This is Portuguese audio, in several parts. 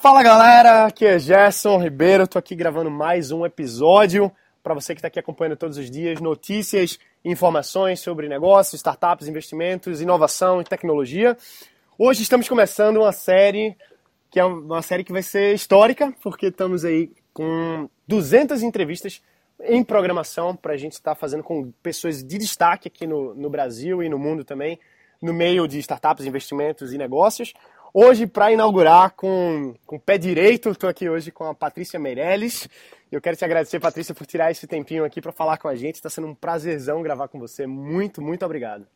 Fala galera, aqui é Gerson Ribeiro, tô aqui gravando mais um episódio para você que está aqui acompanhando todos os dias notícias e informações sobre negócios, startups, investimentos, inovação e tecnologia. Hoje estamos começando uma série que é uma série que vai ser histórica, porque estamos aí com 200 entrevistas em programação para a gente estar tá fazendo com pessoas de destaque aqui no, no Brasil e no mundo também, no meio de startups, investimentos e negócios. Hoje, para inaugurar com, com o pé direito, estou aqui hoje com a Patrícia Meirelles. Eu quero te agradecer, Patrícia, por tirar esse tempinho aqui para falar com a gente. Está sendo um prazerzão gravar com você. Muito, muito obrigado.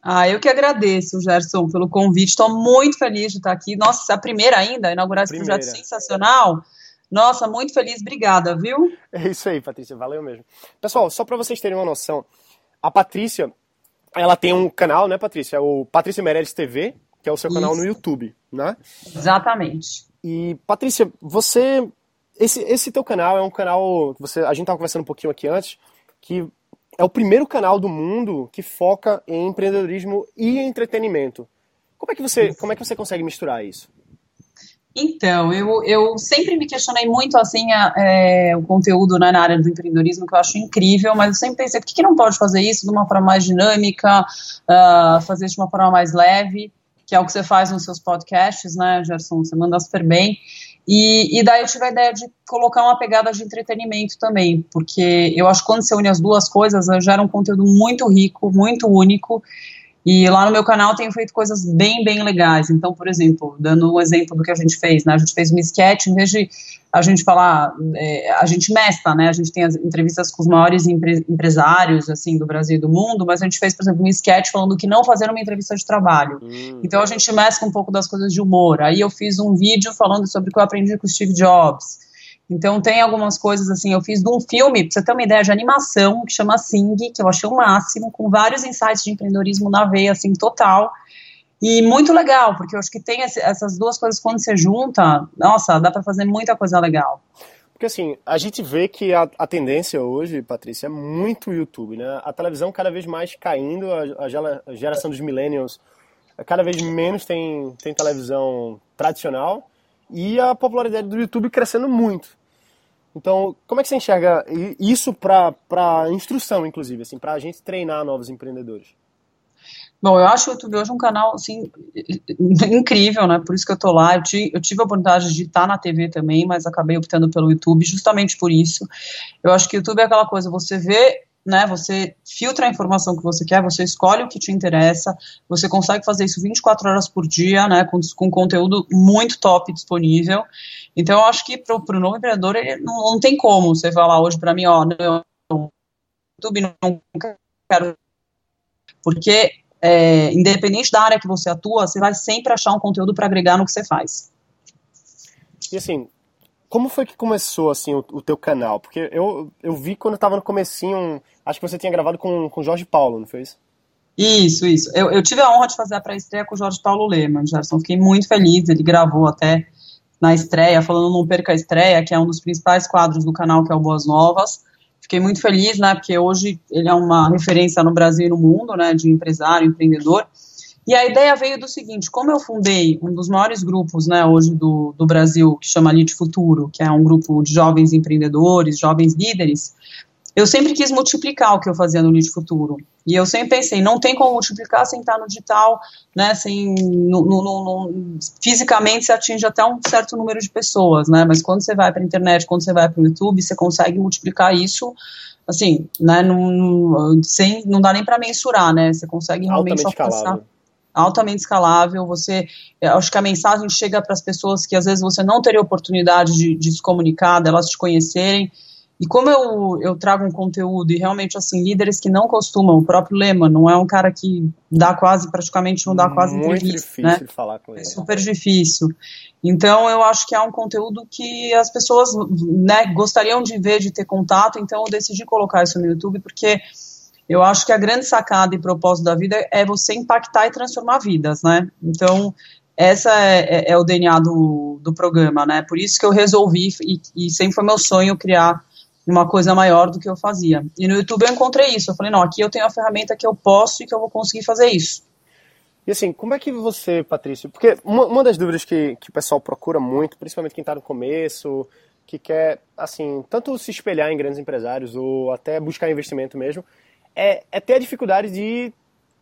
Ah, eu que agradeço, Gerson, pelo convite. Estou muito feliz de estar aqui. Nossa, a primeira ainda, inaugurar esse primeira. projeto sensacional. Nossa, muito feliz, obrigada, viu? É isso aí, Patrícia, valeu mesmo. Pessoal, só para vocês terem uma noção, a Patrícia, ela tem um canal, né, Patrícia? É o Patrícia Meirelles TV, que é o seu Isso. canal no YouTube, né? Exatamente. E, Patrícia, você. Esse, esse teu canal é um canal. Você, a gente estava conversando um pouquinho aqui antes, que é o primeiro canal do mundo que foca em empreendedorismo e entretenimento. Como é que você, como é que você consegue misturar isso? Então, eu, eu sempre me questionei muito assim a, é, o conteúdo né, na área do empreendedorismo, que eu acho incrível, mas eu sempre pensei, por que, que não pode fazer isso de uma forma mais dinâmica, uh, fazer de uma forma mais leve? Que é o que você faz nos seus podcasts, né, Gerson? Você manda super bem. E, e, daí eu tive a ideia de colocar uma pegada de entretenimento também, porque eu acho que quando você une as duas coisas, gera um conteúdo muito rico, muito único, e lá no meu canal tenho feito coisas bem, bem legais. Então, por exemplo, dando um exemplo do que a gente fez, né? A gente fez uma sketch, em vez de a gente falar, é, a gente mestra, né? A gente tem as entrevistas com os maiores empre empresários, assim, do Brasil e do mundo, mas a gente fez, por exemplo, um sketch falando que não fazer uma entrevista de trabalho. Hum. Então, a gente mescla um pouco das coisas de humor. Aí eu fiz um vídeo falando sobre o que eu aprendi com o Steve Jobs. Então tem algumas coisas assim, eu fiz de um filme, pra você ter uma ideia, de animação, que chama Sing, que eu achei o máximo, com vários insights de empreendedorismo na veia, assim, total. E muito legal, porque eu acho que tem essas duas coisas quando você junta, nossa, dá para fazer muita coisa legal. Porque assim, a gente vê que a, a, tendência hoje, Patrícia, é muito YouTube, né? A televisão cada vez mais caindo, a, a geração dos millennials cada vez menos tem, tem televisão tradicional e a popularidade do YouTube crescendo muito. Então, como é que você enxerga isso para instrução, inclusive, assim, para a gente treinar novos empreendedores? Bom, eu acho o YouTube hoje um canal assim incrível, né? Por isso que eu tô lá. Eu, ti, eu tive a oportunidade de estar na TV também, mas acabei optando pelo YouTube justamente por isso. Eu acho que o YouTube é aquela coisa, você vê né, você filtra a informação que você quer, você escolhe o que te interessa, você consegue fazer isso 24 horas por dia, né, com, com conteúdo muito top disponível. Então, eu acho que para o novo empreendedor, ele não, não, tem como você falar hoje para mim, ó, não, YouTube não quero. Porque, é, independente da área que você atua, você vai sempre achar um conteúdo para agregar no que você faz. E assim, como foi que começou assim o, o, teu canal? Porque eu, eu vi quando eu tava no comecinho, acho que você tinha gravado com o Jorge Paulo, não foi isso? Isso, isso. Eu, eu tive a honra de fazer a pré-estreia com o Jorge Paulo Lehmann, Gerson. Fiquei muito feliz, ele gravou até na estreia, falando Não Perca a Estreia, que é um dos principais quadros do canal, que é o Boas Novas. Fiquei muito feliz, né, porque hoje ele é uma referência no Brasil e no mundo, né, de empresário, empreendedor. E a ideia veio do seguinte: como eu fundei um dos maiores grupos né, hoje do, do Brasil, que chama Lead Futuro, que é um grupo de jovens empreendedores, jovens líderes, eu sempre quis multiplicar o que eu fazia no Lead Futuro. E eu sempre pensei, não tem como multiplicar sem estar no digital, né, sem, no, no, no, fisicamente você atinge até um certo número de pessoas, né, mas quando você vai para a internet, quando você vai para o YouTube, você consegue multiplicar isso, assim, né, não, sem, não dá nem para mensurar, né, você consegue realmente Altamente alcançar... Escalável altamente escalável. Você, acho que a mensagem chega para as pessoas que às vezes você não teria oportunidade de, de se comunicar, delas te conhecerem. E como eu, eu trago um conteúdo e realmente, assim, líderes que não costumam, o próprio Lema não é um cara que dá quase, praticamente não dá quase Muito entrevista, difícil né? falar com ele. É super difícil. Então, eu acho que é um conteúdo que as pessoas né, gostariam de ver, de ter contato, então eu decidi colocar isso no YouTube, porque eu acho que a grande sacada e propósito da vida é você impactar e transformar vidas, né? Então, essa é, é, é o DNA do, do programa, né? Por isso que eu resolvi, e, e sempre foi meu sonho criar uma coisa maior do que eu fazia. E no YouTube eu encontrei isso. Eu falei, não, aqui eu tenho a ferramenta que eu posso e que eu vou conseguir fazer isso. E assim, como é que você, Patrício, porque uma, uma das dúvidas que, que o pessoal procura muito, principalmente quem está no começo, que quer, assim, tanto se espelhar em grandes empresários ou até buscar investimento mesmo, é, é ter a dificuldade de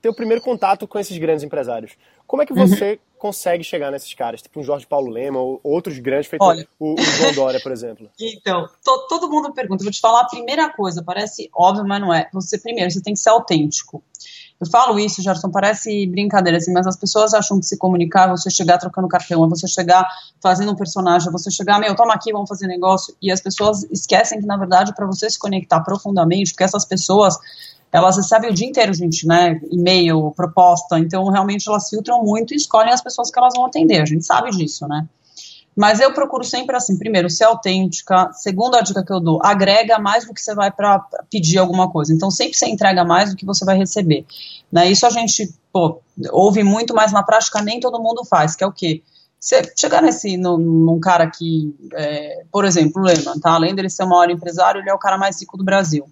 ter o primeiro contato com esses grandes empresários. Como é que você uhum. consegue chegar nesses caras, tipo um Jorge Paulo Lema ou outros grandes, feito Olha, o, o João Dória, por exemplo? Então, to, todo mundo pergunta, vou te falar a primeira coisa, parece óbvio, mas não é. Você, primeiro, você tem que ser autêntico. Eu falo isso, Gerson, parece brincadeira, assim, mas as pessoas acham que se comunicar, você chegar trocando cartão, você chegar fazendo um personagem, você chegar, meu, toma aqui, vamos fazer negócio, e as pessoas esquecem que, na verdade, para você se conectar profundamente, porque essas pessoas, elas recebem o dia inteiro, gente, né, e-mail, proposta, então realmente elas filtram muito e escolhem as pessoas que elas vão atender, a gente sabe disso, né. Mas eu procuro sempre assim, primeiro, ser autêntica. Segunda dica que eu dou, agrega mais do que você vai para pedir alguma coisa. Então, sempre você entrega mais do que você vai receber. Né? Isso a gente, pô, ouve muito, mas na prática nem todo mundo faz, que é o quê? Você chegar nesse, num, num cara que, é, por exemplo, o Lehman, tá? Além dele ser o maior empresário, ele é o cara mais rico do Brasil.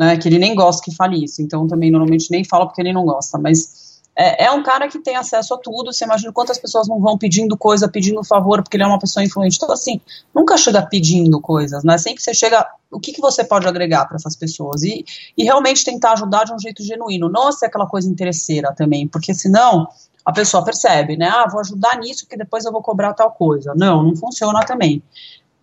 Né? Que ele nem gosta que fale isso. Então, também, normalmente, nem fala porque ele não gosta. Mas é, é, um cara que tem acesso a tudo. Você imagina quantas pessoas não vão pedindo coisa, pedindo favor, porque ele é uma pessoa influente. Então, assim, nunca chega pedindo coisas, né? Sempre você chega, o que, que você pode agregar para essas pessoas? E, e realmente tentar ajudar de um jeito genuíno, não ser aquela coisa interesseira também, porque senão a pessoa percebe, né? Ah, vou ajudar nisso que depois eu vou cobrar tal coisa. Não, não funciona também.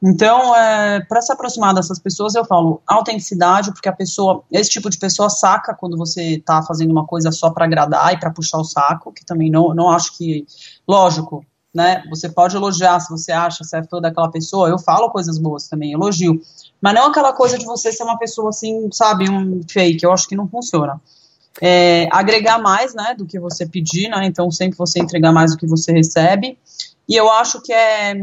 Então, é, para se aproximar dessas pessoas, eu falo autenticidade, porque a pessoa, esse tipo de pessoa saca quando você está fazendo uma coisa só para agradar e para puxar o saco, que também não, não acho que, lógico, né? Você pode elogiar se você acha certo daquela pessoa. Eu falo coisas boas também, elogio, mas não aquela coisa de você ser uma pessoa assim, sabe, um fake. Eu acho que não funciona. É, agregar mais, né, do que você pedir, né? Então sempre você entregar mais do que você recebe. E eu acho que é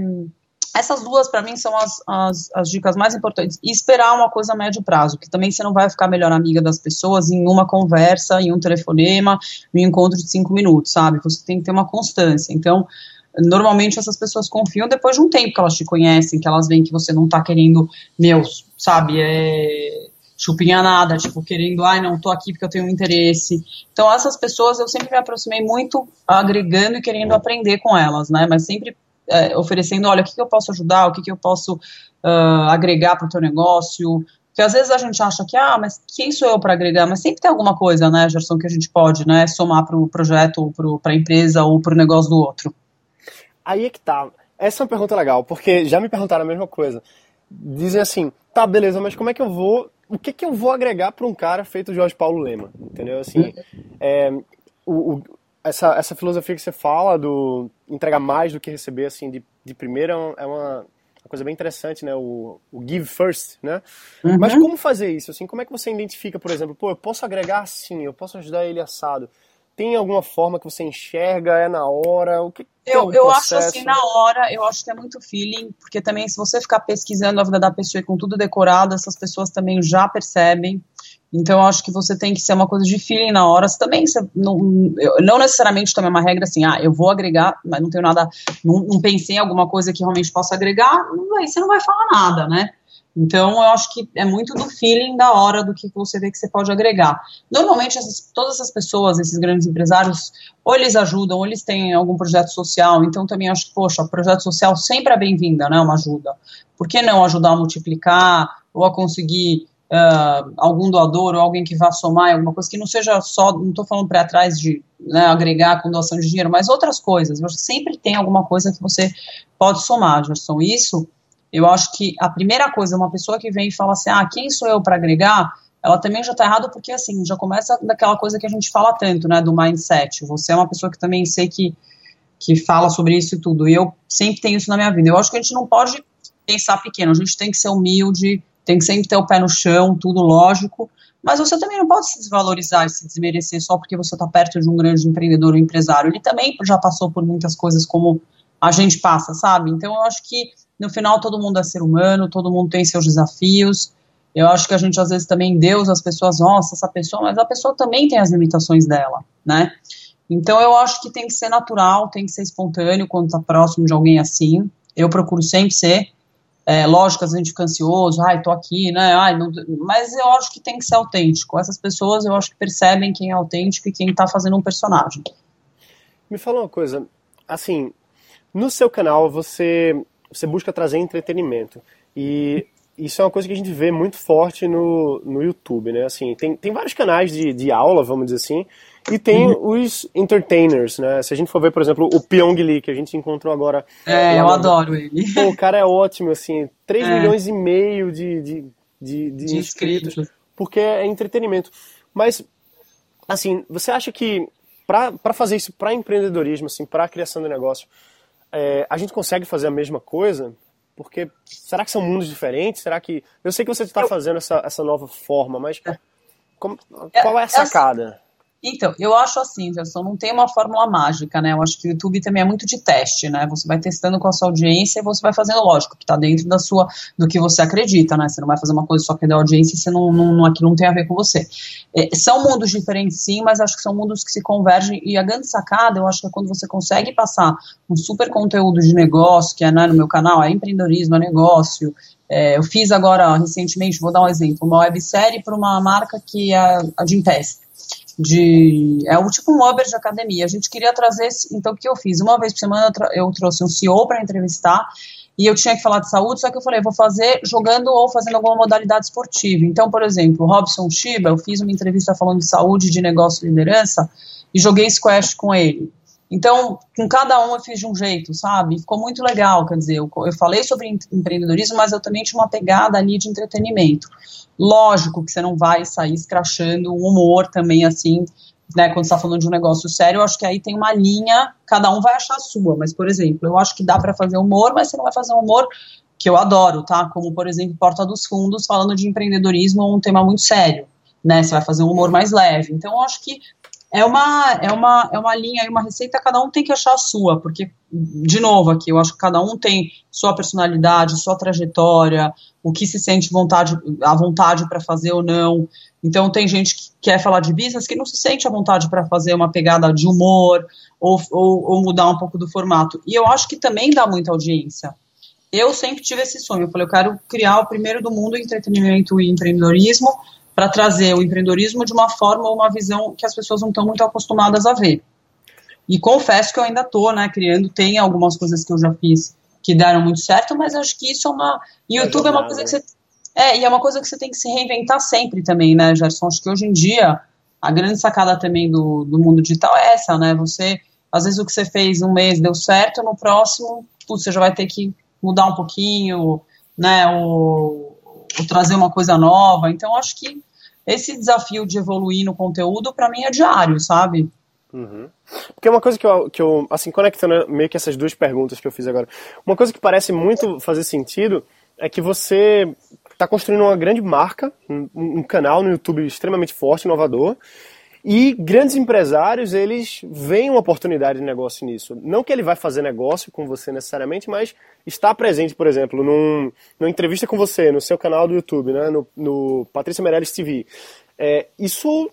essas duas, para mim, são as, as, as, dicas mais importantes. E esperar uma coisa a médio prazo, que também você não vai ficar melhor amiga das pessoas em uma conversa, em um telefonema, em um encontro de cinco minutos, sabe? Você tem que ter uma constância. Então, normalmente essas pessoas confiam depois de um tempo que elas te conhecem, que elas veem que você não tá querendo, meu, sabe, é chupinha nada, tipo, querendo, ai, não, tô aqui porque eu tenho um interesse. Então, essas pessoas eu sempre me aproximei muito agregando e querendo aprender com elas, né? Mas sempre é, oferecendo, olha, o que, que, eu posso ajudar, o que, que eu posso uh, agregar para o teu negócio, porque às vezes a gente acha que, ah, mas quem sou eu para agregar? Mas sempre tem alguma coisa, né, Gerson, que a gente pode, né, somar para o projeto, para a empresa ou para o negócio do outro. Aí é que tá. Essa é uma pergunta legal, porque já me perguntaram a mesma coisa. Dizem assim, tá, beleza, mas como é que eu vou. O que que eu vou agregar para um cara feito Jorge Paulo Lema? Entendeu? Assim, é, o, o, essa, essa filosofia que você fala do entregar mais do que receber, assim, de, de primeira é uma, uma coisa bem interessante, né? O, o give first, né? Uhum. Mas como fazer isso? Assim, como é que você identifica, por exemplo, pô, eu posso agregar sim, eu posso ajudar ele assado. Tem alguma forma que você enxerga? É na hora? O que, que eu, é eu acho assim, na hora, eu acho que é muito feeling, porque também se você ficar pesquisando a vida da pessoa e com tudo decorado, essas pessoas também já percebem. Então, eu acho que você tem que ser uma coisa de feeling na hora. Você também, você não, não necessariamente também é uma regra assim, ah, eu vou agregar, mas não tenho nada, não, não pensei em alguma coisa que realmente possa agregar, aí você não vai falar nada, né? Então, eu acho que é muito do feeling da hora do que você vê que você pode agregar. Normalmente, essas, todas essas pessoas, esses grandes empresários, ou eles ajudam, ou eles têm algum projeto social. Então, também acho que, poxa, projeto social sempre é bem-vinda, né? Uma ajuda. Por que não ajudar a multiplicar ou a conseguir uh, algum doador ou alguém que vá somar alguma coisa que não seja só, não estou falando para atrás de né, agregar com doação de dinheiro, mas outras coisas. Eu sempre tem alguma coisa que você pode somar, Gerson. Isso, eu acho que a primeira coisa, uma pessoa que vem e fala assim, ah, quem sou eu para agregar? Ela também já está errado porque, assim, já começa daquela coisa que a gente fala tanto, né, do mindset. Você é uma pessoa que também sei que, que fala sobre isso e tudo. E eu sempre tenho isso na minha vida. Eu acho que a gente não pode pensar pequeno, a gente tem que ser humilde, tem que sempre ter o pé no chão, tudo lógico, mas você também não pode se desvalorizar e se desmerecer só porque você está perto de um grande empreendedor ou empresário. Ele também já passou por muitas coisas como a gente passa, sabe? Então eu acho que no final todo mundo é ser humano, todo mundo tem seus desafios. Eu acho que a gente às vezes também deus as pessoas, nossa, essa pessoa, mas a pessoa também tem as limitações dela, né? Então eu acho que tem que ser natural, tem que ser espontâneo quando está próximo de alguém assim. Eu procuro sempre ser. É, lógico, a gente fica ansioso, ai, tô aqui, né? Ai, não... mas eu acho que tem que ser autêntico. Essas pessoas eu acho que percebem quem é autêntico e quem tá fazendo um personagem. Me fala uma coisa, assim, no seu canal você, você busca trazer entretenimento e isso é uma coisa que a gente vê muito forte no, no YouTube, né? Assim, tem, tem vários canais de, de aula, vamos dizer assim, e tem uhum. os entertainers, né? Se a gente for ver, por exemplo, o Pyong Lee, que a gente encontrou agora. É, eu adoro ele. Pô, o cara é ótimo, assim, 3 é. milhões e meio de, de, de, de, de inscritos, inscritos, porque é entretenimento. Mas, assim, você acha que para fazer isso para empreendedorismo, assim, para a criação de negócio, é, a gente consegue fazer a mesma coisa? Porque será que são mundos diferentes? Será que. Eu sei que você está fazendo essa, essa nova forma, mas é. como, qual é a sacada? Então, eu acho assim, Gerson, não tem uma fórmula mágica, né? Eu acho que o YouTube também é muito de teste, né? Você vai testando com a sua audiência e você vai fazendo, lógico, que tá dentro da sua, do que você acredita, né? Você não vai fazer uma coisa só que é da audiência e você não, não, aquilo não tem a ver com você. É, são mundos diferentes, sim, mas acho que são mundos que se convergem e a grande sacada, eu acho que é quando você consegue passar um super conteúdo de negócio, que é né, no meu canal, é empreendedorismo, é negócio, é, eu fiz agora, recentemente, vou dar um exemplo, uma websérie para uma marca que é a Gimpass de é o tipo um Uber de academia. A gente queria trazer, então o que eu fiz? Uma vez por semana eu trouxe um CEO para entrevistar e eu tinha que falar de saúde, só que eu falei, vou fazer jogando ou fazendo alguma modalidade esportiva. Então, por exemplo, Robson Shiba, eu fiz uma entrevista falando de saúde, de negócio e liderança e joguei squash com ele. Então, com cada um eu fiz de um jeito, sabe? Ficou muito legal, quer dizer, eu, eu falei sobre empreendedorismo, mas eu também tinha uma pegada ali de entretenimento. Lógico que você não vai sair escrachando o humor também, assim, né, quando está falando de um negócio sério, eu acho que aí tem uma linha, cada um vai achar a sua, mas, por exemplo, eu acho que dá para fazer humor, mas você não vai fazer humor que eu adoro, tá? Como, por exemplo, Porta dos Fundos, falando de empreendedorismo, um tema muito sério, né? Você vai fazer um humor mais leve. Então, eu acho que é uma, é uma, é uma linha e uma receita, cada um tem que achar a sua, porque, de novo, aqui, eu acho que cada um tem sua personalidade, sua trajetória, o que se sente vontade, à vontade para fazer ou não. Então, tem gente que quer falar de business que não se sente à vontade para fazer uma pegada de humor ou, ou, ou mudar um pouco do formato. E eu acho que também dá muita audiência. Eu sempre tive esse sonho. Eu falei, eu quero criar o primeiro do mundo em entretenimento e empreendedorismo para trazer o empreendedorismo de uma forma ou uma visão que as pessoas não estão muito acostumadas a ver. E confesso que eu ainda estou né, criando, tem algumas coisas que eu já fiz que deram muito certo, mas acho que isso é uma. YouTube é, uma coisa que você. É, e é uma coisa que você tem que se reinventar sempre também, né, Gerson? Acho que hoje em dia a grande sacada também do, do mundo digital é essa, né? Você, às vezes o que você fez um mês deu certo, no próximo, putz, você já vai ter que mudar um pouquinho, né? Ou, ou trazer uma coisa nova. Então, acho que esse desafio de evoluir no conteúdo, para mim, é diário, sabe? Uhum. Porque uma coisa que eu, que eu, assim, conectando meio que essas duas perguntas que eu fiz agora, uma coisa que parece muito fazer sentido é que você está construindo uma grande marca, um, um, canal no YouTube extremamente forte, inovador, e grandes empresários, eles veem uma oportunidade de negócio nisso. Não que ele vai fazer negócio com você necessariamente, mas está presente, por exemplo, num, numa entrevista com você, no seu canal do YouTube, né, no, no Patrícia Meirelles TV. É, isso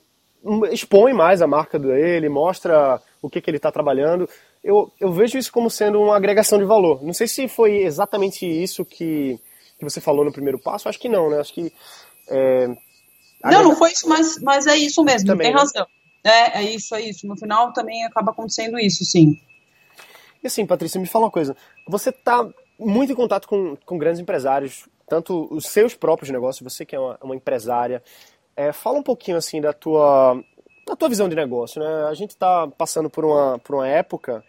expõe mais a marca dele, mostra o que, que ele está trabalhando. Eu, eu vejo isso como sendo uma agregação de valor. Não sei se foi exatamente isso que, que você falou no primeiro passo, acho que não, né? Acho que é, não, não foi isso, mas, mas é isso mesmo, também, tem né? razão. É, é isso, é isso. No final também acaba acontecendo isso, sim. E assim, Patrícia, me fala uma coisa. Você está muito em contato com, com grandes empresários, tanto os seus próprios negócios, você que é uma, uma empresária. É, fala um pouquinho assim da tua, da tua visão de negócio. Né? A gente está passando por uma, por uma época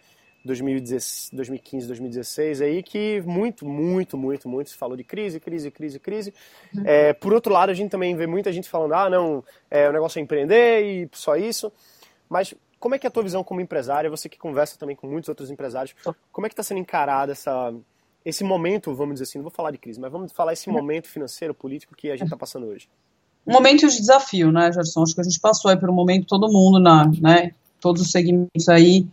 2015, 2016 aí que muito, muito, muito, muito se falou de crise, crise, crise, crise. Uhum. É, por outro lado, a gente também vê muita gente falando, ah, não, é, o negócio é empreender e só isso. Mas como é que é a tua visão como empresária, você que conversa também com muitos outros empresários, como é que está sendo encarada essa, esse momento, vamos dizer assim, não vou falar de crise, mas vamos falar esse momento financeiro, político que a gente está passando hoje? Um momento de desafio, né, Gerson? Acho que a gente passou aí por um momento, todo mundo, na, né, todos os segmentos aí,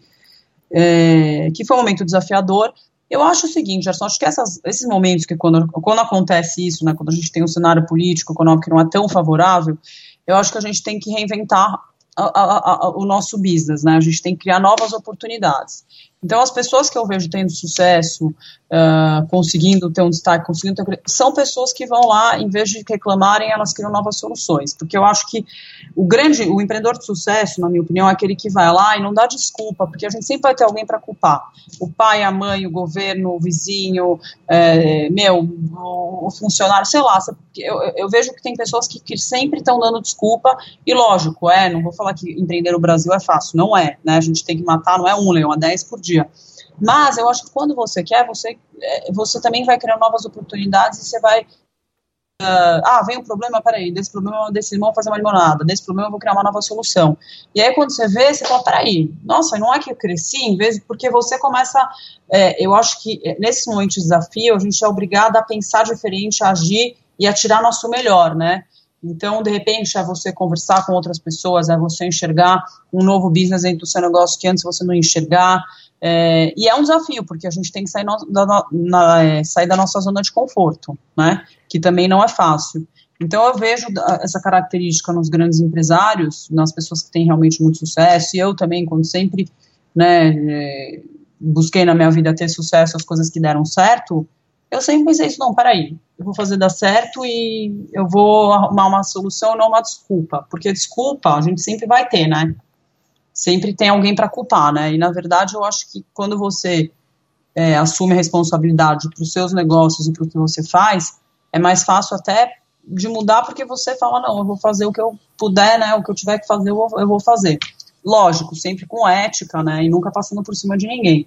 é, que foi um momento desafiador. Eu acho o seguinte, Gerson, acho que essas, esses momentos que quando, quando acontece isso, né, quando a gente tem um cenário político, econômico que não é tão favorável, eu acho que a gente tem que reinventar a, a, a, o nosso business, né? A gente tem que criar novas oportunidades. Então, as pessoas que eu vejo tendo sucesso, uh, conseguindo ter um destaque, conseguindo ter, são pessoas que vão lá, em vez de reclamarem, elas criam novas soluções. Porque eu acho que o grande, o empreendedor de sucesso, na minha opinião, é aquele que vai lá e não dá desculpa, porque a gente sempre vai ter alguém para culpar. O pai, a mãe, o governo, o vizinho, é, meu, o, o, funcionário, sei lá. Eu, eu, vejo que tem pessoas que, que sempre estão dando desculpa, e lógico, é, não vou falar que empreender no Brasil é fácil, não é, né? A gente tem que matar, não é um leão, é dez por dia dia. Mas eu acho que quando você quer, você, é, você também vai criar novas oportunidades e você vai. Uh, ah, vem um problema, peraí, desse problema, desse limão fazer uma limonada, desse problema eu vou criar uma nova solução. E aí quando você vê, você fala, peraí, nossa, não é que eu cresci, em vez porque você começa, é, eu acho que é, nesse momento de desafio, a gente é obrigado a pensar diferente, a agir e a tirar nosso melhor, né? Então, de repente, é você conversar com outras pessoas, é você enxergar um novo business dentro do seu negócio que antes você não enxergar, é, e é um desafio, porque a gente tem que sair, no, da, na, é, sair da nossa zona de conforto, né? Que também não é fácil. Então eu vejo essa característica nos grandes empresários, nas pessoas que têm realmente muito sucesso, e eu também, quando sempre né, é, busquei na minha vida ter sucesso, as coisas que deram certo, eu sempre pensei isso, não, peraí, eu vou fazer dar certo e eu vou arrumar uma solução, não uma desculpa, porque desculpa a gente sempre vai ter, né? Sempre tem alguém para culpar, né? E na verdade eu acho que quando você é, assume a responsabilidade para os seus negócios e para o que você faz, é mais fácil até de mudar porque você fala, não, eu vou fazer o que eu puder, né? O que eu tiver que fazer, eu vou, eu vou fazer. Lógico, sempre com ética, né? E nunca passando por cima de ninguém.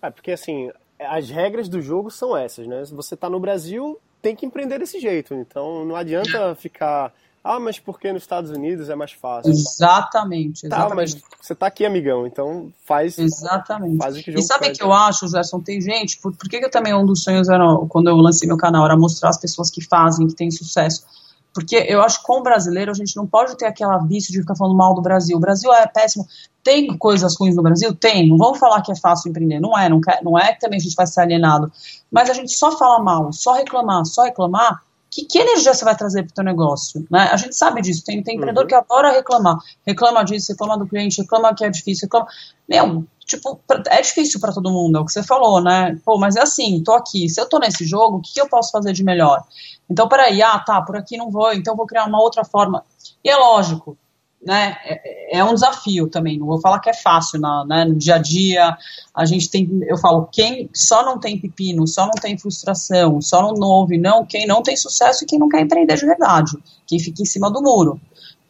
É, porque assim, as regras do jogo são essas, né? Se você está no Brasil, tem que empreender desse jeito. Então não adianta ficar ah, mas porque nos Estados Unidos é mais fácil? Exatamente, exatamente. Tá, mas você tá aqui, amigão, então faz, exatamente. faz o que o E sabe o que eu acho, Gerson? Tem gente, por, por que, que eu também, um dos sonhos era, quando eu lancei meu canal, era mostrar as pessoas que fazem, que têm sucesso. Porque eu acho que com o brasileiro a gente não pode ter aquela vício de ficar falando mal do Brasil. O Brasil é péssimo. Tem coisas ruins no Brasil? Tem. Não vamos falar que é fácil empreender. Não é. Não, quer, não é que também a gente vai ser alienado. Mas a gente só fala mal, só reclamar, só reclamar que, que energia você vai trazer para o teu negócio? Né? A gente sabe disso, tem, tem empreendedor uhum. que adora reclamar, reclama disso, reclama do cliente, reclama que é difícil, reclama... Meu, tipo, é difícil para todo mundo, é o que você falou, né? Pô, mas é assim, tô aqui, se eu tô nesse jogo, o que, que eu posso fazer de melhor? Então, peraí, ah, tá, por aqui não vou, então vou criar uma outra forma. E é lógico, né, é, é, um desafio também, não vou falar que é fácil na, né, no dia a dia, a gente tem, eu falo, quem só não tem pepino, só não tem frustração, só não ouve, não, quem não tem sucesso e quem não quer empreender de verdade, quem fica em cima do muro,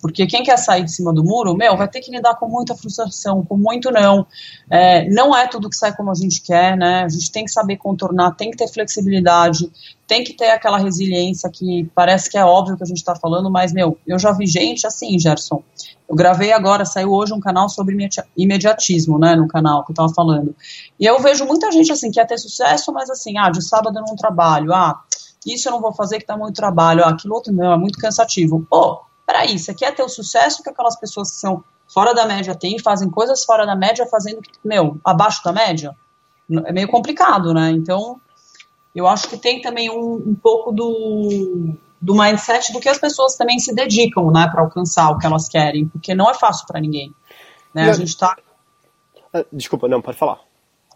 porque quem quer sair de cima do muro, meu, vai ter que lidar com muita frustração, com muito não. É, não é tudo que sai como a gente quer, né? A gente tem que saber contornar, tem que ter flexibilidade, tem que ter aquela resiliência que parece que é óbvio que a gente está falando, mas, meu, eu já vi gente assim, Gerson. Eu gravei agora, saiu hoje um canal sobre imediatismo, né, no canal que eu estava falando. E eu vejo muita gente assim, que quer ter sucesso, mas assim, ah, de sábado eu não trabalho, ah, isso eu não vou fazer que tá muito trabalho, ah, aquilo outro não, é muito cansativo. Pô, peraí, você quer ter o sucesso que aquelas pessoas que são fora da média têm, fazem coisas fora da média, fazendo, meu, abaixo da média? É meio complicado, né? Então, eu acho que tem também um, um pouco do, do mindset do que as pessoas também se dedicam, né, para alcançar o que elas querem, porque não é fácil para ninguém. Né? A gente tá. Ah, desculpa, não, pode falar.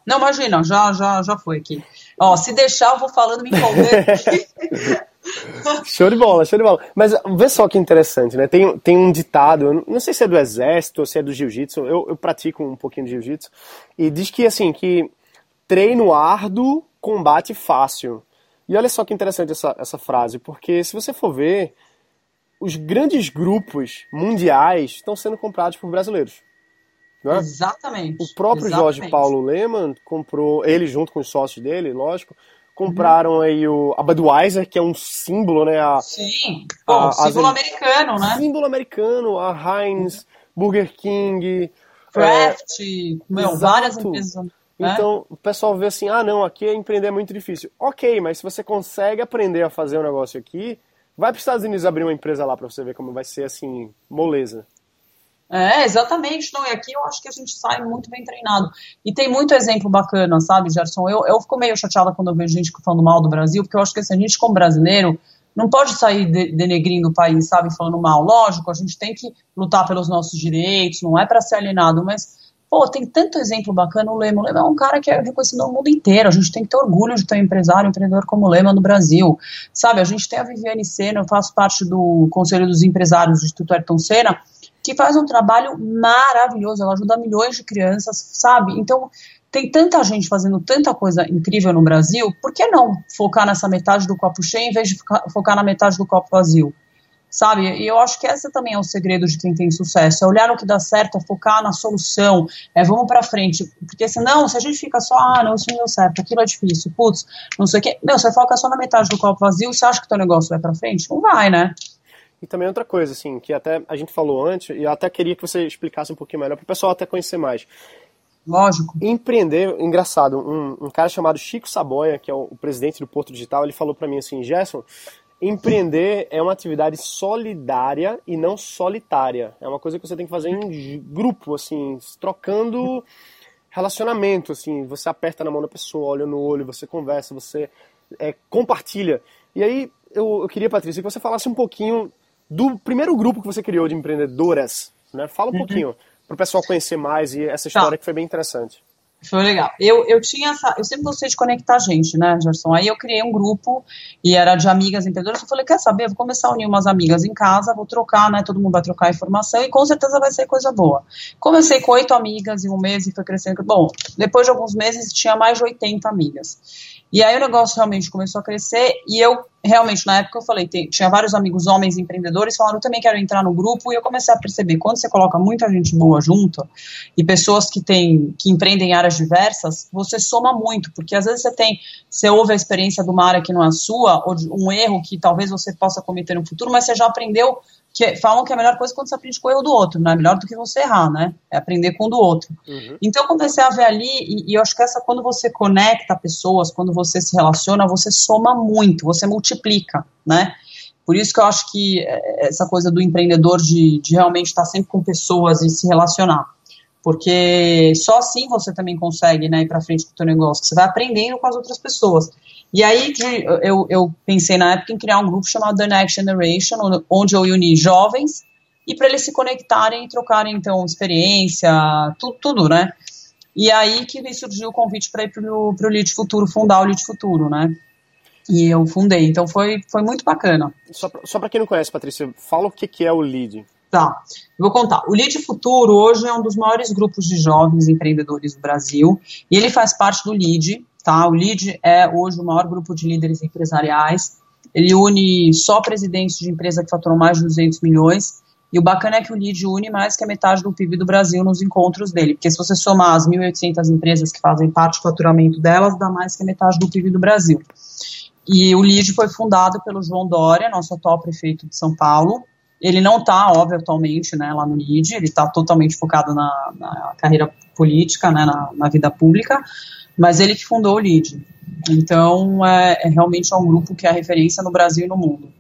Não, imagina, já, já, já foi aqui. Ó, se deixar, eu vou falando, me empolgando. show de bola, show de bola. Mas vê só que interessante, né? Tem, tem um ditado, não sei se é do exército ou se é do jiu-jitsu, eu, eu pratico um pouquinho de jiu-jitsu, e diz que assim, que treino árduo, combate fácil. E olha só que interessante essa, essa frase, porque se você for ver, os grandes grupos mundiais estão sendo comprados por brasileiros. Né? Exatamente. O próprio exatamente. Jorge Paulo Lehmann comprou, ele junto com os sócios dele, lógico, compraram aí o, a Budweiser, que é um símbolo, né? A, Sim, Pô, a, símbolo a, americano, né? Símbolo americano, a Heinz, Burger King. Kraft, é, meu, várias empresas. Né? Então, é? o pessoal vê assim, ah, não, aqui empreender é muito difícil. Ok, mas se você consegue aprender a fazer um negócio aqui, vai para os Estados Unidos abrir uma empresa lá para você ver como vai ser, assim, moleza. É, exatamente. Não, e aqui eu acho que a gente sai muito bem treinado. E tem muito exemplo bacana, sabe, Gerson? Eu, eu fico meio chateada quando eu vejo gente falando mal do Brasil, porque eu acho que assim, a gente, como brasileiro, não pode sair de, denegrindo o país, sabe, falando mal. Lógico, a gente tem que lutar pelos nossos direitos, não é para ser alienado, mas Pô, tem tanto exemplo bacana, o Lema. O Lema é um cara que é reconhecido no mundo inteiro. A gente tem que ter orgulho de ter um empresário, um empreendedor como o Lema no Brasil. Sabe, a gente tem a Viviane Senna, eu faço parte do Conselho dos Empresários do Instituto Ayrton Senna, que faz um trabalho maravilhoso. Ela ajuda milhões de crianças, sabe? Então, tem tanta gente fazendo tanta coisa incrível no Brasil, por que não focar nessa metade do copo cheio em vez de focar na metade do copo vazio? Sabe? E eu acho que esse também é o segredo de quem tem sucesso, é olhar no que dá certo, é focar na solução, é vamos para frente, porque senão, se a gente fica só, ah, não, isso não deu certo, aquilo é difícil, putz, não sei o quê, meu, você foca só na metade do copo vazio, você acha que o teu negócio vai para frente? Não vai, né? E também outra coisa, assim, que até a gente falou antes, e eu até queria que você explicasse um pouquinho melhor, para o pessoal até conhecer mais. Lógico. Empreender, engraçado, um, um, cara chamado Chico Saboia, que é o, o presidente do Porto Digital, ele falou para mim assim, Gerson, empreender é uma atividade solidária e não solitária. É uma coisa que você tem que fazer em grupo, assim, trocando relacionamento, assim, você aperta na mão da pessoa, olha no olho, você conversa, você é, compartilha. E aí eu, eu queria, Patrícia, que você falasse um pouquinho do primeiro grupo que você criou de empreendedoras, né? Fala um uhum. pouquinho para o pessoal conhecer mais e essa história tá. que foi bem interessante. Foi legal. Eu, eu tinha essa. Eu sempre gostei de conectar gente, né, Gerson? Aí eu criei um grupo e era de amigas empreendedoras. Eu falei, quer saber? Vou começar a unir umas amigas em casa, vou trocar, né? Todo mundo vai trocar informação e com certeza vai ser coisa boa. Comecei com oito amigas em um mês e foi crescendo. Bom, depois de alguns meses tinha mais de 80 amigas. E aí o negócio realmente começou a crescer e eu realmente na época eu falei, tem, tinha vários amigos homens empreendedores falaram, eu também quero entrar no grupo e eu comecei a perceber quando você coloca muita gente boa junto e pessoas que têm que empreendem em áreas diversas, você soma muito, porque às vezes você tem, você ouve a experiência de uma área que não é sua ou de um erro que talvez você possa cometer no futuro, mas você já aprendeu que falam que é a melhor coisa quando você aprende com o erro do outro, não é melhor do que você errar, né? É aprender com o do outro. Uhum. Então eu comecei a ver ali, e, e, eu acho que essa, quando você conecta pessoas, quando você se relaciona, você soma muito, você multiplica, né? Por isso que eu acho que é, essa coisa do empreendedor de, de realmente estar sempre com pessoas e se relacionar. Porque só assim você também consegue né, ir para frente com o seu negócio, você vai aprendendo com as outras pessoas. E aí eu, eu pensei na época em criar um grupo chamado The Next Generation, onde eu uni jovens e para eles se conectarem e trocarem então experiência, tudo, tudo, né? E aí que surgiu o convite para ir para o Lead Futuro, fundar o Lead Futuro, né? E eu fundei, então foi, foi muito bacana. Só, só para quem não conhece, Patrícia, fala o que, que é o Lead. Tá, vou contar. O Lead Futuro hoje é um dos maiores grupos de jovens empreendedores do Brasil e ele faz parte do Lead, Tá? O LEAD é hoje o maior grupo de líderes empresariais. Ele une só presidentes de empresa que faturam mais de 200 milhões. E o bacana é que o LEAD une mais que a metade do PIB do Brasil nos encontros dele. Porque se você somar as 1.800 empresas que fazem parte do faturamento delas, dá mais que a metade do PIB do Brasil. E o LEAD foi fundado pelo João Dória, nosso atual prefeito de São Paulo. Ele não está, óbvio, atualmente né, lá no LEAD, ele está totalmente focado na, na, carreira política, né, na, na vida pública mas ele que fundou o LEAD. Então, é, é realmente é um grupo que é referência no Brasil e no mundo.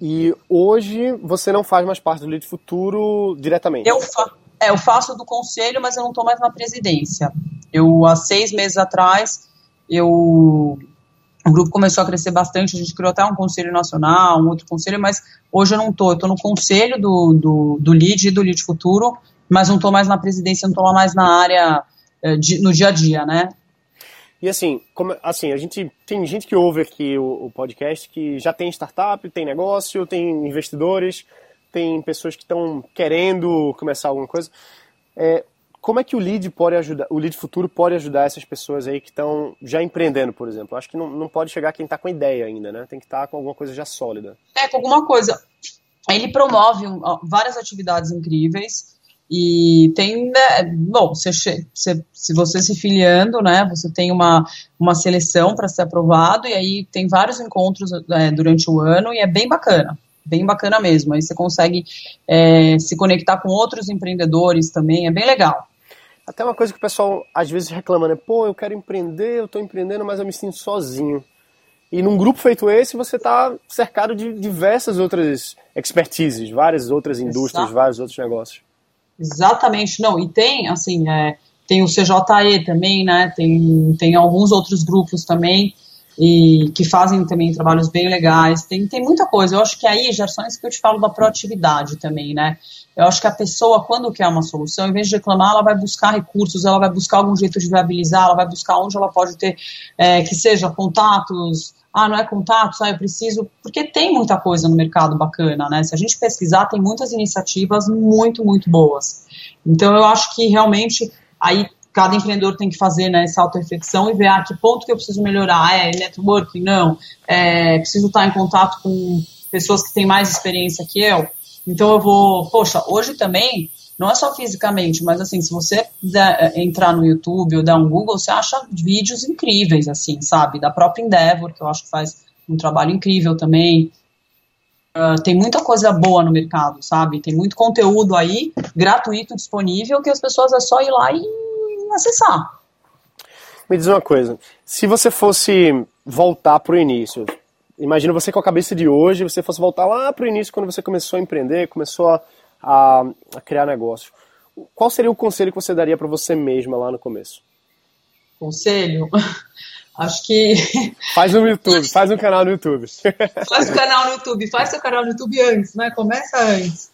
E hoje você não faz mais parte do Lead Futuro diretamente? Eu, fa é, eu faço do conselho, mas eu não estou mais na presidência. Eu, há seis meses atrás, eu, o grupo começou a crescer bastante, a gente criou até um conselho nacional, um outro conselho, mas hoje eu não estou. Eu estou no conselho do, do, do LEAD e do Lead Futuro, mas não estou mais na presidência, não estou mais na área eh, de, no dia a dia, né? E assim, como, assim, a gente tem gente que ouve aqui o, o, podcast que já tem startup, tem negócio, tem investidores, tem pessoas que estão querendo começar alguma coisa. É, como é que o lead pode ajudar, o lead futuro pode ajudar essas pessoas aí que estão já empreendendo, por exemplo? Acho que não, não pode chegar quem está com ideia ainda, né? Tem que estar tá com alguma coisa já sólida. É, com alguma coisa. Ele promove várias atividades incríveis. E tem, né, bom, se você se filiando, né, você tem uma, uma seleção para ser aprovado, e aí tem vários encontros é, durante o ano, e é bem bacana, bem bacana mesmo. Aí você consegue é, se conectar com outros empreendedores também, é bem legal. Até uma coisa que o pessoal às vezes reclama, né? Pô, eu quero empreender, eu estou empreendendo, mas eu me sinto sozinho. E num grupo feito esse, você está cercado de diversas outras expertises, várias outras indústrias, Exato. vários outros negócios. Exatamente, não. E tem, assim, é, tem o CJE também, né? Tem, tem alguns outros grupos também. E que fazem também trabalhos bem legais. Tem, tem muita coisa. Eu acho que aí, Gerson, é isso que eu te falo da proatividade também, né? Eu acho que a pessoa, quando quer uma solução, em vez de reclamar, ela vai buscar recursos, ela vai buscar algum jeito de viabilizar, ela vai buscar onde ela pode ter, é, que seja contatos, ah, não é contato, ah, eu preciso, porque tem muita coisa no mercado bacana, né? Se a gente pesquisar, tem muitas iniciativas muito, muito boas. Então, eu acho que realmente aí cada empreendedor tem que fazer né, essa auto-reflexão e ver a ah, que ponto que eu preciso melhorar. É networking? Não. É, preciso estar em contato com pessoas que têm mais experiência que eu. Então eu vou, poxa, hoje também, não é só fisicamente, mas assim, se você der, é, entrar no YouTube ou dar um Google, você acha vídeos incríveis, assim, sabe? Da própria Endeavor, que eu acho que faz um trabalho incrível também. Uh, tem muita coisa boa no mercado, sabe? Tem muito conteúdo aí, gratuito, disponível, que as pessoas é só ir lá e acessar. Me diz uma coisa, se você fosse voltar para o início, imagina você com a cabeça de hoje, você fosse voltar lá para o início quando você começou a empreender, começou a, a, a criar negócio. Qual seria o conselho que você daria para você mesma lá no começo? Conselho? Acho que. Faz no YouTube, faz um canal no YouTube. Faz o um canal no YouTube, faz seu canal no YouTube antes, né? Começa antes.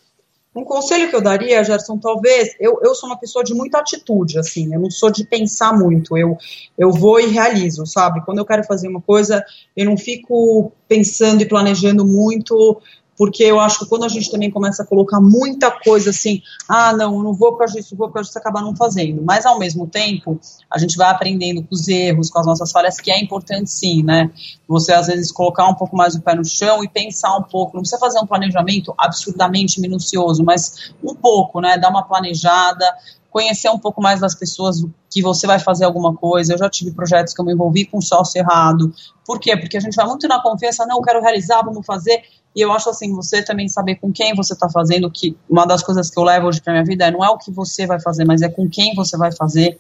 Um conselho que eu daria, Gerson, talvez, eu, eu sou uma pessoa de muita atitude, assim, eu não sou de pensar muito, eu, eu vou e realizo, sabe? Quando eu quero fazer uma coisa, eu não fico pensando e planejando muito, porque eu acho que quando a gente também começa a colocar muita coisa assim, ah, não, eu não vou por causa disso, vou por causa disso, acaba não fazendo. Mas ao mesmo tempo, a gente vai aprendendo com os erros, com as nossas falhas, que é importante sim, né? Você às vezes colocar um pouco mais o pé no chão e pensar um pouco. Não precisa fazer um planejamento absurdamente minucioso, mas um pouco, né? Dar uma planejada, conhecer um pouco mais das pessoas que você vai fazer alguma coisa. Eu já tive projetos que eu me envolvi com sócio errado. Por quê? Porque a gente vai muito na confiança, não, quero realizar, vamos fazer. E eu acho assim, você também saber com quem você está fazendo, que uma das coisas que eu levo hoje para minha vida é não é o que você vai fazer, mas é com quem você vai fazer.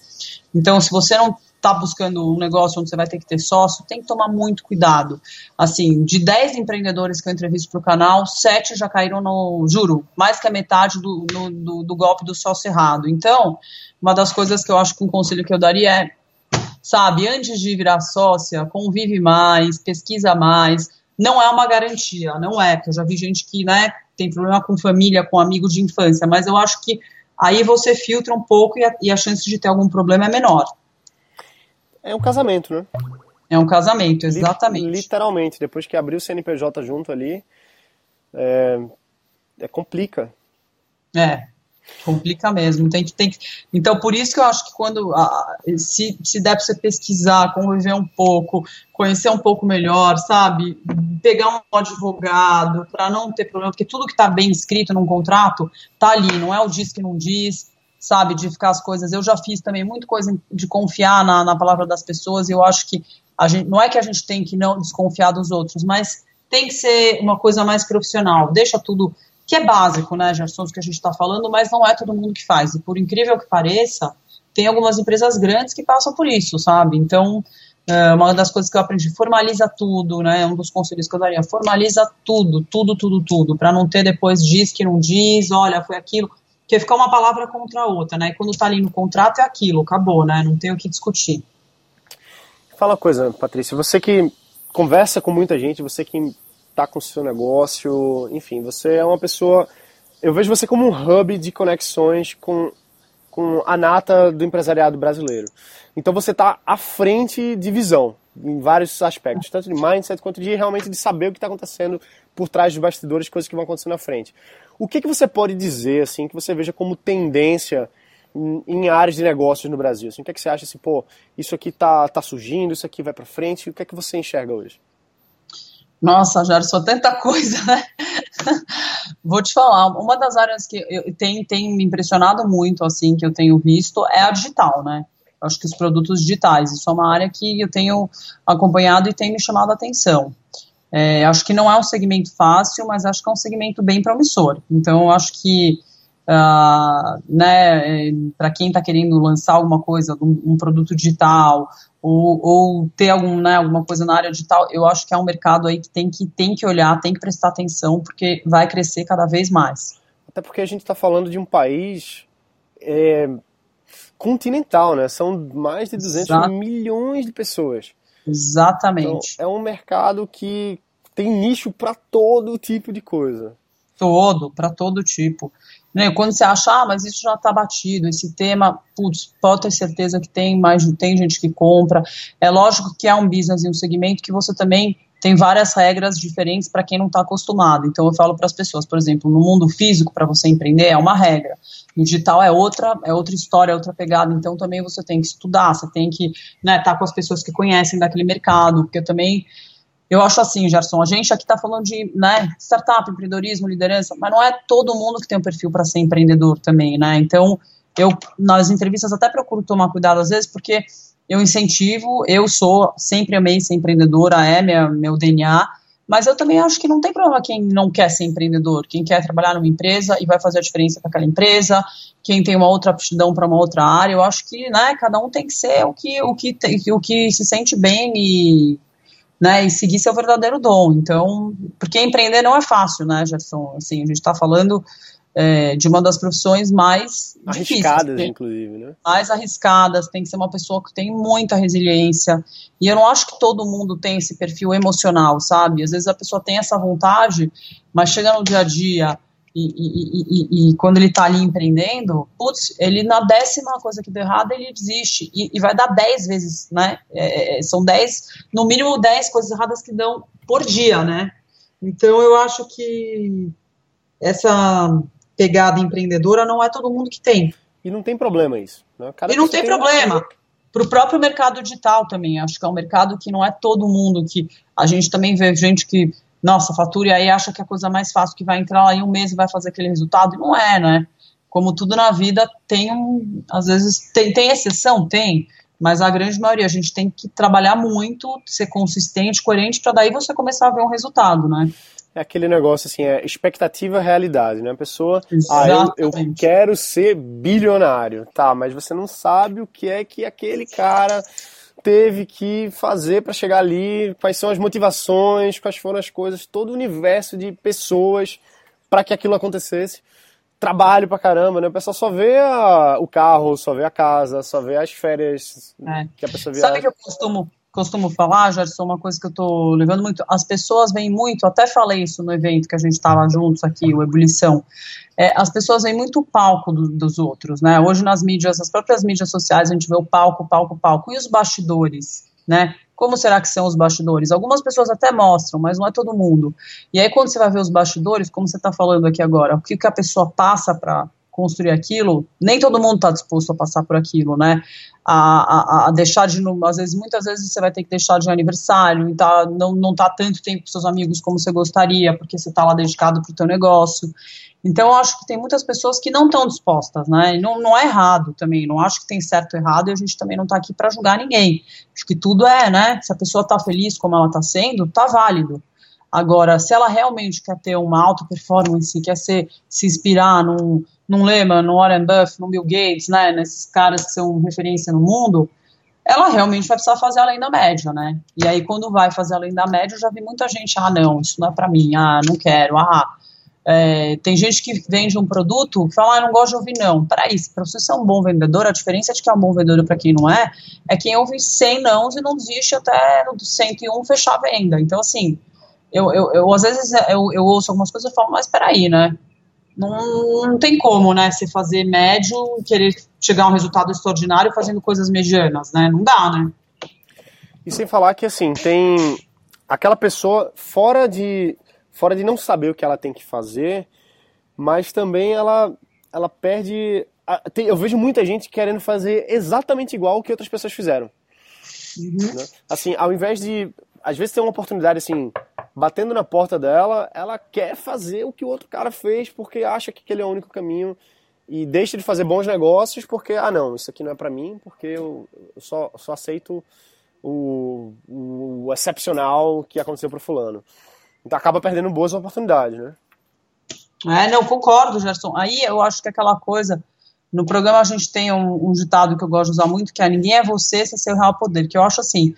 Então, se você não está buscando um negócio onde você vai ter que ter sócio, tem que tomar muito cuidado. Assim, de 10 empreendedores que eu entrevisto para o canal, 7 já caíram no, juro, mais que a metade do, no, do, do golpe do sócio errado. Então, uma das coisas que eu acho que um conselho que eu daria é, sabe, antes de virar sócia, convive mais, pesquisa mais, não é uma garantia, não é, porque eu já vi gente que, né, tem problema com família, com amigos de infância, mas eu acho que aí você filtra um pouco e a, e a chance de ter algum problema é menor. É um casamento, né? É um casamento, exatamente. Literalmente, depois que abrir o CNPJ junto ali, é, é complica. É, Complica mesmo. Tem que, tem que... Então, por isso que eu acho que quando se, se der para você pesquisar, conviver um pouco, conhecer um pouco melhor, sabe? Pegar um advogado para não ter problema, porque tudo que está bem escrito num contrato tá ali, não é o diz que não diz, sabe? De ficar as coisas. Eu já fiz também muita coisa de confiar na, na palavra das pessoas, e eu acho que a gente, não é que a gente tem que não desconfiar dos outros, mas tem que ser uma coisa mais profissional. Deixa tudo que é básico, né, Gerson, que a gente está falando, mas não é todo mundo que faz. E por incrível que pareça, tem algumas empresas grandes que passam por isso, sabe? Então, é uma das coisas que eu aprendi, formaliza tudo, né? Um dos conselhos que eu daria, formaliza tudo, tudo, tudo, tudo, para não ter depois diz que não diz, olha, foi aquilo, que ficar uma palavra contra a outra, né? E quando tá ali no contrato é aquilo, acabou, né? Não tem o que discutir. Fala uma coisa, Patrícia, você que conversa com muita gente, você que está com o seu negócio, enfim, você é uma pessoa. Eu vejo você como um hub de conexões com, com a nata do empresariado brasileiro. Então você está à frente de visão em vários aspectos, tanto de mindset quanto de realmente de saber o que está acontecendo por trás dos bastidores, coisas que vão acontecer na frente. O que, que você pode dizer assim que você veja como tendência em, áreas de negócios no Brasil? Assim, o que, é que você acha assim, pô, isso aqui está tá surgindo, isso aqui vai para frente? O que é que você enxerga hoje? Nossa, Gerson, tanta coisa, né? Vou te falar, uma das áreas que eu, tem, tem me impressionado muito, assim, que eu tenho visto, é a digital, né? Acho que os produtos digitais, isso é uma área que eu tenho acompanhado e tem me chamado a atenção. É, acho que não é um segmento fácil, mas acho que é um segmento bem promissor. Então, acho que uh, né, para quem está querendo lançar alguma coisa, um, um produto digital, ou, ou, ter algum, né, alguma coisa na área digital, eu acho que é um mercado aí que tem que, tem que olhar, tem que prestar atenção, porque vai crescer cada vez mais. Até porque a gente está falando de um país é, continental, né? São mais de 200 Exato. milhões de pessoas. Exatamente. Então, é um mercado que tem nicho para todo tipo de coisa. Todo, para todo tipo. Né? Quando você acha, ah, mas isso já está batido, esse tema, putz, pode ter certeza que tem mais, tem gente que compra. É lógico que é um business e um segmento que você também tem várias regras diferentes para quem não está acostumado. Então eu falo para as pessoas, por exemplo, no mundo físico para você empreender é uma regra, no digital é outra, é outra história, é outra pegada. Então também você tem que estudar, você tem que estar né, tá com as pessoas que conhecem daquele mercado, porque também eu acho assim, Gerson, a gente aqui está falando de né, startup, empreendedorismo, liderança, mas não é todo mundo que tem um perfil para ser empreendedor também, né? Então eu nas entrevistas até procuro tomar cuidado às vezes, porque eu incentivo, eu sou, sempre amei ser empreendedora, é minha, meu DNA, mas eu também acho que não tem problema quem não quer ser empreendedor, quem quer trabalhar numa empresa e vai fazer a diferença para aquela empresa, quem tem uma outra aptidão para uma outra área, eu acho que, né, cada um tem que ser o que, o que, o que se sente bem e, né, e seguir seu verdadeiro dom. Então, porque empreender não é fácil, né, Gerson? Assim, a gente está falando é, de uma das profissões mais arriscadas, difíceis, inclusive, né? Mais arriscadas, tem que ser uma pessoa que tem muita resiliência. E eu não acho que todo mundo tem esse perfil emocional, sabe? Às vezes a pessoa tem essa vontade, mas chega no dia a dia e, e, e, e quando ele está ali empreendendo, putz, ele na décima coisa que deu errado, ele desiste. E, vai dar dez vezes, né? É, é, são dez, no mínimo dez coisas erradas que dão por dia, né? Então eu acho que essa pegada empreendedora não é todo mundo que tem. E não tem problema isso. Né? e não tem, tem problema. Um... Para o próprio mercado digital também, acho que é um mercado que não é todo mundo que a gente também vê gente que, nossa, fatura e aí acha que é a coisa mais fácil, que vai entrar lá em um mês e vai fazer aquele resultado, e não é, né? Como tudo na vida, tem um, às vezes, tem, tem exceção, tem, mas a grande maioria, a gente tem que trabalhar muito, ser consistente, coerente, para daí você começar a ver um resultado, né? é aquele negócio assim, é expectativa realidade, né? A pessoa, ah, eu, eu, quero ser bilionário, tá, mas você não sabe o que é que aquele cara teve que fazer para chegar ali, quais são as motivações, quais foram as coisas, todo o universo de pessoas para que aquilo acontecesse. Trabalho pra caramba, né? O pessoal só vê a, o carro, só vê a casa, só vê as férias é. que a pessoa viaja. Sabe que eu costumo costumo falar, Gerson, uma coisa que eu estou levando muito, as pessoas vêm muito, até falei isso no evento que a gente estava juntos aqui, o Ebulição, é, as pessoas veem muito o palco do, dos outros, né? Hoje nas mídias, as próprias mídias sociais, a gente vê o palco, palco, palco, e os bastidores, né? Como será que são os bastidores? Algumas pessoas até mostram, mas não é todo mundo. E aí, quando você vai ver os bastidores, como você está falando aqui agora, o que, que a pessoa passa para construir aquilo, nem todo mundo está disposto a passar por aquilo, né? A, a, a, deixar de, às vezes, muitas vezes você vai ter que deixar de aniversário e tá, não, não tá tanto tempo com seus amigos como você gostaria, porque você está lá dedicado para o teu negócio. Então, eu acho que tem muitas pessoas que não estão dispostas, né? E não, não é errado também, não acho que tem certo ou errado e a gente também não está aqui para julgar ninguém. Acho que tudo é, né? Se a pessoa está feliz como ela está sendo, tá válido. Agora, se ela realmente quer ter uma alta performance, quer ser, se inspirar num, num Lehman, no Warren Buffett, no Bill Gates, né, nesses caras que são referência no mundo, ela realmente vai precisar fazer além da média, né? E aí, quando vai fazer além da média, eu já vi muita gente, ah, não, isso não é para mim, ah, não quero, ah. É, tem gente que vende um produto que fala, ah, não gosto de ouvir não. Peraí, para você ser um bom vendedor, a diferença de que é um bom vendedor para quem não é, é quem ouve 100 nãos e não desiste até no 101 fechar a venda. Então, assim, eu, eu, eu às vezes eu, eu ouço algumas coisas e falo, mas peraí, né? Não, não tem como, né? Se fazer médio e querer chegar a um resultado extraordinário fazendo coisas medianas, né? Não dá, né? E sem falar que, assim, tem aquela pessoa fora de, fora de não saber o que ela tem que fazer, mas também ela, ela perde. eu vejo muita gente querendo fazer exatamente igual o que outras pessoas fizeram. Uhum. Né? Assim, ao invés de. Às vezes tem uma oportunidade assim, batendo na porta dela, ela quer fazer o que o outro cara fez porque acha que aquele é o único caminho e deixa de fazer bons negócios porque, ah, não, isso aqui não é para mim, porque eu, só, só aceito o, o, excepcional que aconteceu pro fulano. Então acaba perdendo boas oportunidades, né? É, não, concordo, Gerson. Aí eu acho que aquela coisa. No programa a gente tem um, um ditado que eu gosto de usar muito, que é ninguém é você, sem seu real poder. Que eu acho assim,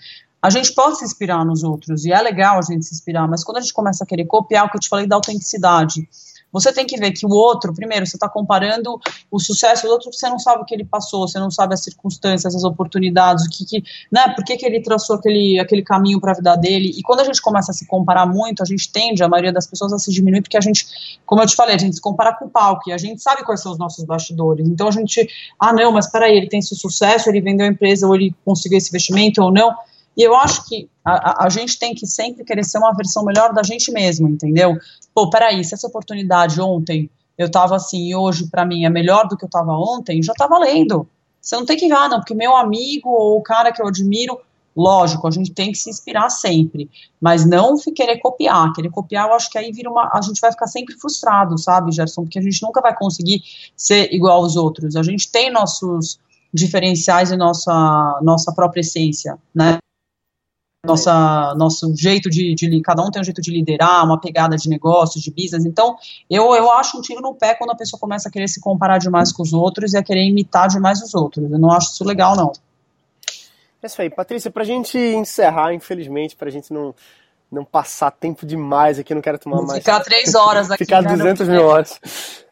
a gente pode se inspirar nos outros, e é legal a gente se inspirar, mas quando a gente começa a querer copiar o que eu te falei da autenticidade, Você tem que ver que o outro, primeiro, você está comparando o sucesso do outro, você não sabe o que ele passou, você não sabe as circunstâncias, as oportunidades, o que, que né, por que, que ele traçou aquele, aquele caminho para a vida dele. E quando a gente começa a se comparar muito, a gente tende, a maioria das pessoas, a se diminuir, porque a gente, como eu te falei, a gente se compara com o palco e a gente sabe quais são os nossos bastidores. Então a gente, ah, não, mas peraí, ele tem esse sucesso, ele vendeu a empresa, ou ele conseguiu esse investimento, ou não. E eu acho que a, a, gente tem que sempre querer ser uma versão melhor da gente mesmo, entendeu? Pô, peraí, se essa oportunidade ontem eu tava assim, e hoje para mim é melhor do que eu tava ontem, já tá valendo. Você não tem que ir, ah, não, porque meu amigo ou o cara que eu admiro, lógico, a gente tem que se inspirar sempre, mas não querer copiar. Querer copiar, eu acho que aí vira uma. A gente vai ficar sempre frustrado, sabe, Gerson? Porque a gente nunca vai conseguir ser igual aos outros. A gente tem nossos diferenciais e nossa, nossa própria essência, né? Nossa, nosso jeito de, de, Cada um tem um jeito de liderar, uma pegada de negócio, de business. Então, eu, eu acho um tiro no pé quando a pessoa começa a querer se comparar demais com os outros e a querer imitar demais os outros. Eu não acho isso legal, não. É isso aí. Patrícia, pra gente encerrar, infelizmente, pra gente não não passar tempo demais aqui, não quero tomar mais. Ficar três horas aqui. Ficar 200 mil horas.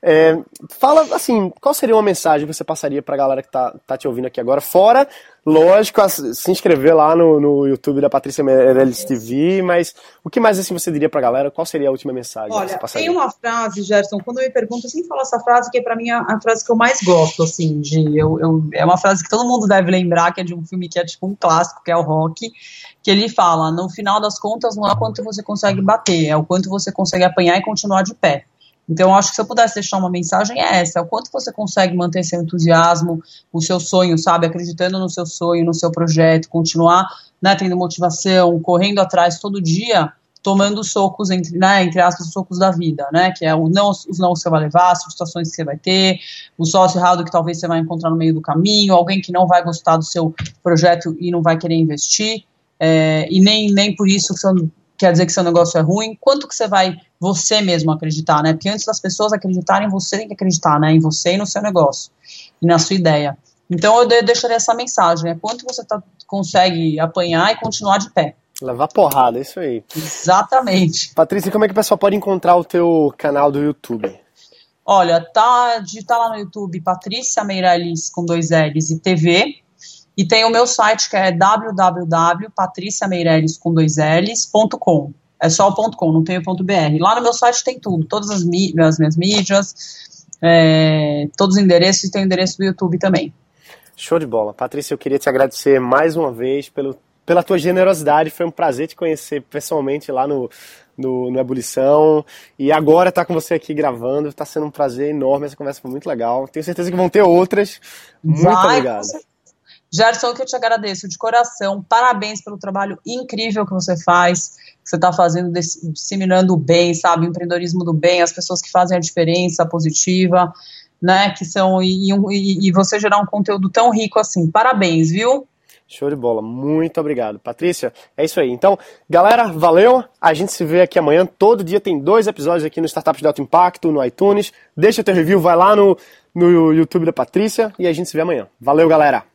É, fala assim, qual seria uma mensagem que você passaria pra galera que tá, tá te ouvindo aqui agora? Fora, lógico, se inscrever lá no, no YouTube da Patrícia Meirelles TV, mas o que mais assim você diria pra galera? Qual seria a última mensagem Olha, que você passaria? Tem uma frase, Gerson, quando eu me pergunto, eu sempre falo essa frase, que é pra mim a, a frase que eu mais gosto, assim, de, eu, eu, é uma frase que todo mundo deve lembrar, que é de um filme que é tipo um clássico, que é o Rock, que ele fala, no final das contas, não é quanto você consegue bater, é o quanto você consegue apanhar e continuar de pé. Então, acho que se eu pudesse deixar uma mensagem é essa, é o quanto você consegue manter seu entusiasmo, o seu sonho, sabe, acreditando no seu sonho, no seu projeto, continuar, né, tendo motivação, correndo atrás todo dia, tomando socos, entre, né, entre aspas, os socos da vida, né, que é o não, os não que você vai levar, as frustrações que você vai ter, o sócio errado que talvez você vai encontrar no meio do caminho, alguém que não vai gostar do seu projeto e não vai querer investir, é, e nem, nem por isso quer dizer que seu negócio é ruim, quanto que você vai você mesmo acreditar, né? Porque antes das pessoas acreditarem, você tem que acreditar, né? Em você e no seu negócio, e na sua ideia. Então eu deixaria essa mensagem, é quanto você tá, consegue apanhar e continuar de pé. Levar porrada, isso aí. Exatamente. Patrícia, como é que o pessoal pode encontrar o teu canal do YouTube? Olha, tá, digitar lá no YouTube Patrícia Meirelles com dois L's e TV, e tem o meu site que é www.patriciameireles com dois L's.com. É só o .com, não tem o .br. Lá no meu site tem tudo, todas as, as minhas mídias, é, todos os endereços e tem o endereço do YouTube também. Show de bola. Patrícia, eu queria te agradecer mais uma vez pelo, pela tua generosidade. Foi um prazer te conhecer pessoalmente lá no, no, no Ebulição. E agora estar tá com você aqui gravando. Está sendo um prazer enorme. Essa conversa foi muito legal. Tenho certeza que vão ter outras. Muito Vai, obrigado. Gerson, que eu te agradeço de coração. Parabéns pelo trabalho incrível que você faz, que você está fazendo, disseminando o bem, sabe? O empreendedorismo do bem, as pessoas que fazem a diferença positiva, né? Que são. E, e, e você gerar um conteúdo tão rico assim. Parabéns, viu? Show de bola, muito obrigado. Patrícia, é isso aí. Então, galera, valeu. A gente se vê aqui amanhã. Todo dia tem dois episódios aqui no Startups de Alto Impacto, no iTunes. Deixa teu review, vai lá no, no YouTube da Patrícia e a gente se vê amanhã. Valeu, galera.